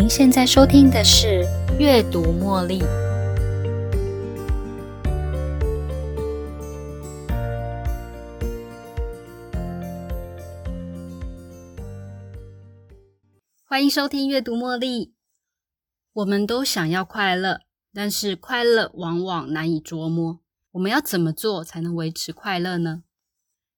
您现在收听的是《阅读茉莉》。欢迎收听《阅读茉莉》。我们都想要快乐，但是快乐往往难以捉摸。我们要怎么做才能维持快乐呢？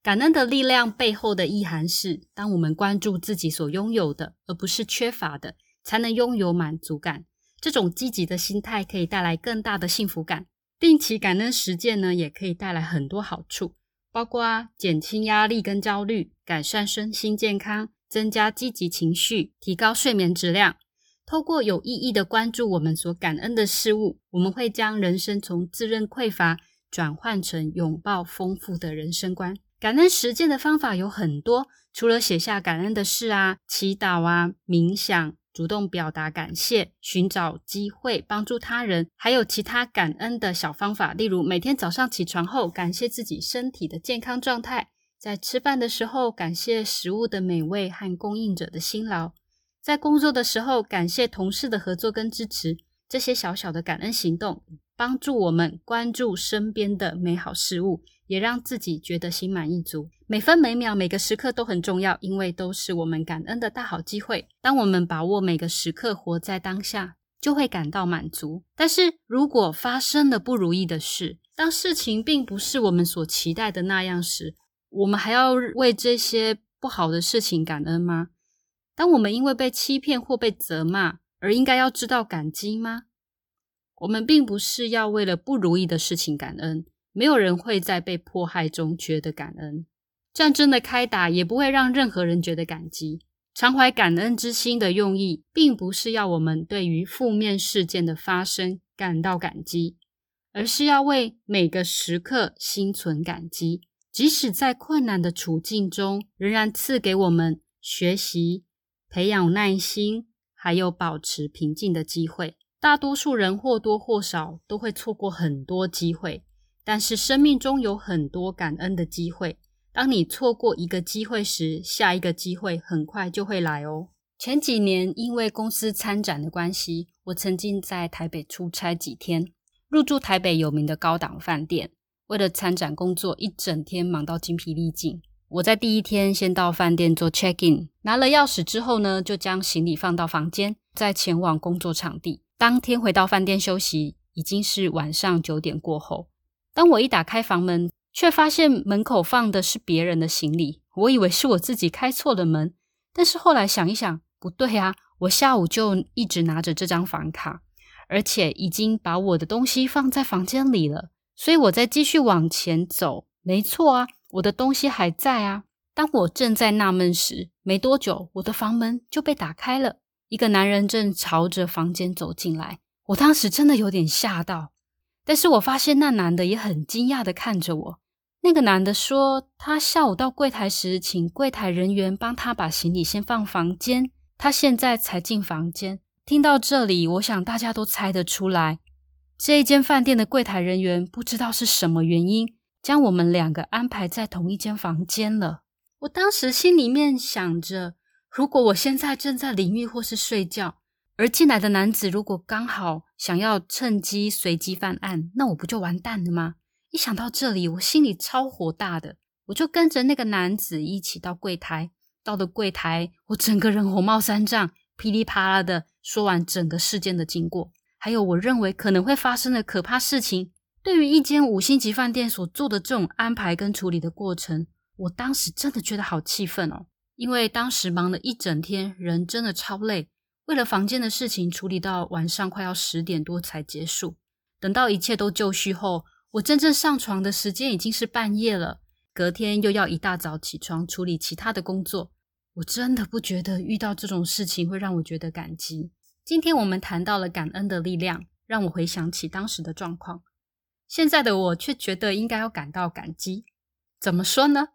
感恩的力量背后的意涵是：当我们关注自己所拥有的，而不是缺乏的，才能拥有满足感。这种积极的心态可以带来更大的幸福感。定期感恩实践呢，也可以带来很多好处，包括减轻压力跟焦虑，改善身心健康，增加积极情绪，提高睡眠质量。透过有意义的关注我们所感恩的事物，我们会将人生从自认匮乏转换成拥抱丰富的人生观。感恩实践的方法有很多，除了写下感恩的事啊、祈祷啊、冥想、主动表达感谢、寻找机会帮助他人，还有其他感恩的小方法，例如每天早上起床后感谢自己身体的健康状态，在吃饭的时候感谢食物的美味和供应者的辛劳，在工作的时候感谢同事的合作跟支持。这些小小的感恩行动，帮助我们关注身边的美好事物。也让自己觉得心满意足。每分每秒每个时刻都很重要，因为都是我们感恩的大好机会。当我们把握每个时刻，活在当下，就会感到满足。但是如果发生了不如意的事，当事情并不是我们所期待的那样时，我们还要为这些不好的事情感恩吗？当我们因为被欺骗或被责骂而应该要知道感激吗？我们并不是要为了不如意的事情感恩。没有人会在被迫害中觉得感恩，战争的开打也不会让任何人觉得感激。常怀感恩之心的用意，并不是要我们对于负面事件的发生感到感激，而是要为每个时刻心存感激，即使在困难的处境中，仍然赐给我们学习、培养耐心，还有保持平静的机会。大多数人或多或少都会错过很多机会。但是生命中有很多感恩的机会，当你错过一个机会时，下一个机会很快就会来哦。前几年因为公司参展的关系，我曾经在台北出差几天，入住台北有名的高档饭店。为了参展工作，一整天忙到精疲力尽。我在第一天先到饭店做 check in，拿了钥匙之后呢，就将行李放到房间，再前往工作场地。当天回到饭店休息，已经是晚上九点过后。当我一打开房门，却发现门口放的是别人的行李。我以为是我自己开错了门，但是后来想一想，不对啊！我下午就一直拿着这张房卡，而且已经把我的东西放在房间里了。所以我在继续往前走，没错啊，我的东西还在啊。当我正在纳闷时，没多久，我的房门就被打开了，一个男人正朝着房间走进来。我当时真的有点吓到。但是我发现那男的也很惊讶的看着我。那个男的说，他下午到柜台时，请柜台人员帮他把行李先放房间，他现在才进房间。听到这里，我想大家都猜得出来，这一间饭店的柜台人员不知道是什么原因，将我们两个安排在同一间房间了。我当时心里面想着，如果我现在正在淋浴或是睡觉。而进来的男子如果刚好想要趁机随机犯案，那我不就完蛋了吗？一想到这里，我心里超火大的，我就跟着那个男子一起到柜台。到了柜台，我整个人火冒三丈，噼里啪啦的说完整个事件的经过，还有我认为可能会发生的可怕事情。对于一间五星级饭店所做的这种安排跟处理的过程，我当时真的觉得好气愤哦，因为当时忙了一整天，人真的超累。为了房间的事情处理到晚上快要十点多才结束，等到一切都就绪后，我真正上床的时间已经是半夜了。隔天又要一大早起床处理其他的工作，我真的不觉得遇到这种事情会让我觉得感激。今天我们谈到了感恩的力量，让我回想起当时的状况。现在的我却觉得应该要感到感激。怎么说呢？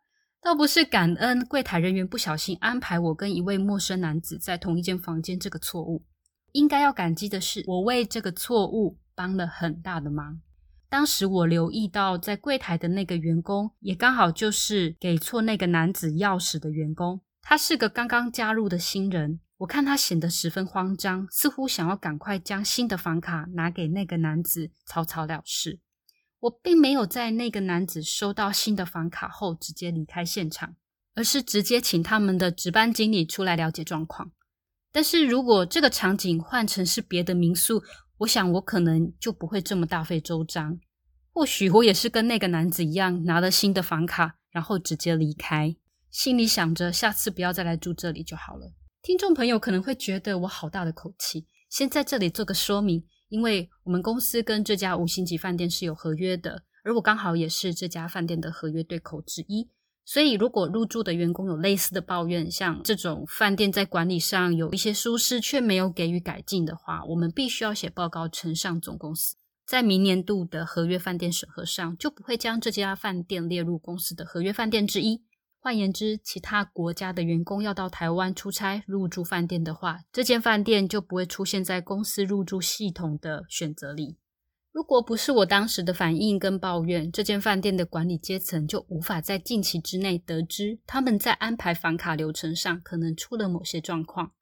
倒不是感恩柜台人员不小心安排我跟一位陌生男子在同一间房间这个错误，应该要感激的是我为这个错误帮了很大的忙。当时我留意到在柜台的那个员工，也刚好就是给错那个男子钥匙的员工。他是个刚刚加入的新人，我看他显得十分慌张，似乎想要赶快将新的房卡拿给那个男子，草草了事。我并没有在那个男子收到新的房卡后直接离开现场，而是直接请他们的值班经理出来了解状况。但是如果这个场景换成是别的民宿，我想我可能就不会这么大费周章。或许我也是跟那个男子一样，拿了新的房卡，然后直接离开，心里想着下次不要再来住这里就好了。听众朋友可能会觉得我好大的口气，先在这里做个说明，因为我们公司跟这家五星级饭店是有合约的，而我刚好也是这家饭店的合约对口之一，所以如果入住的员工有类似的抱怨，像这种饭店在管理上有一些疏失却没有给予改进的话，我们必须要写报告呈上总公司，在明年度的合约饭店审核上就不会将这家饭店列入公司的合约饭店之一。换言之，其他国家的员工要到台湾出差入住饭店的话，这间饭店就不会出现在公司入住系统的选择里。如果不是我当时的反应跟抱怨，这间饭店的管理阶层就无法在近期之内得知他们在安排房卡流程上可能出了某些状况。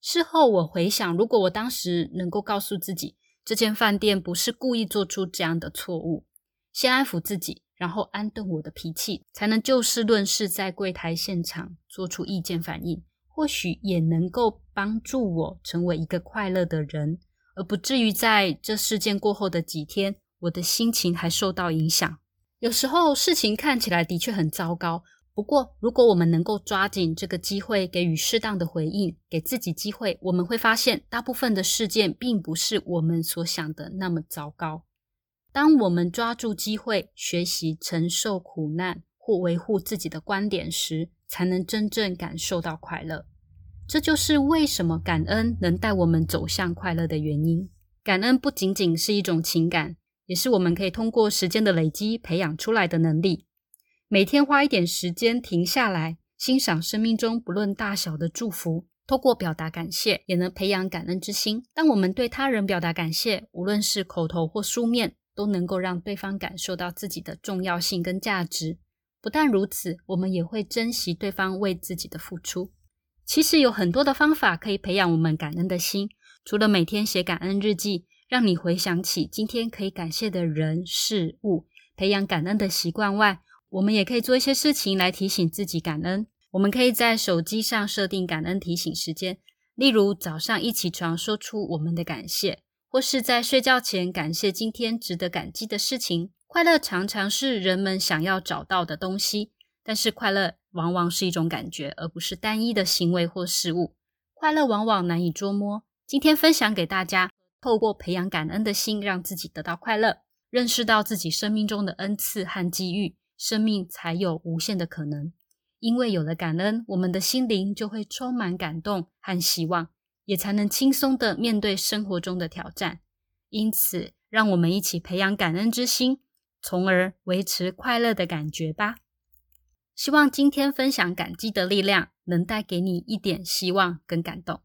事后我回想，如果我当时能够告诉自己，这间饭店不是故意做出这样的错误，先安抚自己。然后安顿我的脾气，才能就事论事，在柜台现场做出意见反应，或许也能够帮助我成为一个快乐的人，而不至于在这事件过后的几天，我的心情还受到影响。有时候事情看起来的确很糟糕，不过如果我们能够抓紧这个机会，给予适当的回应，给自己机会，我们会发现，大部分的事件并不是我们所想的那么糟糕。当我们抓住机会学习承受苦难或维护自己的观点时，才能真正感受到快乐。这就是为什么感恩能带我们走向快乐的原因。感恩不仅仅是一种情感，也是我们可以通过时间的累积培养出来的能力。每天花一点时间停下来，欣赏生命中不论大小的祝福，透过表达感谢，也能培养感恩之心。当我们对他人表达感谢，无论是口头或书面。都能够让对方感受到自己的重要性跟价值。不但如此，我们也会珍惜对方为自己的付出。其实有很多的方法可以培养我们感恩的心。除了每天写感恩日记，让你回想起今天可以感谢的人事物，培养感恩的习惯外，我们也可以做一些事情来提醒自己感恩。我们可以在手机上设定感恩提醒时间，例如早上一起床说出我们的感谢。或是在睡觉前感谢今天值得感激的事情。快乐常常是人们想要找到的东西，但是快乐往往是一种感觉，而不是单一的行为或事物。快乐往往难以捉摸。今天分享给大家，透过培养感恩的心，让自己得到快乐，认识到自己生命中的恩赐和机遇，生命才有无限的可能。因为有了感恩，我们的心灵就会充满感动和希望。也才能轻松的面对生活中的挑战。因此，让我们一起培养感恩之心，从而维持快乐的感觉吧。希望今天分享感激的力量，能带给你一点希望跟感动。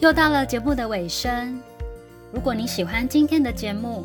又到了节目的尾声，如果你喜欢今天的节目，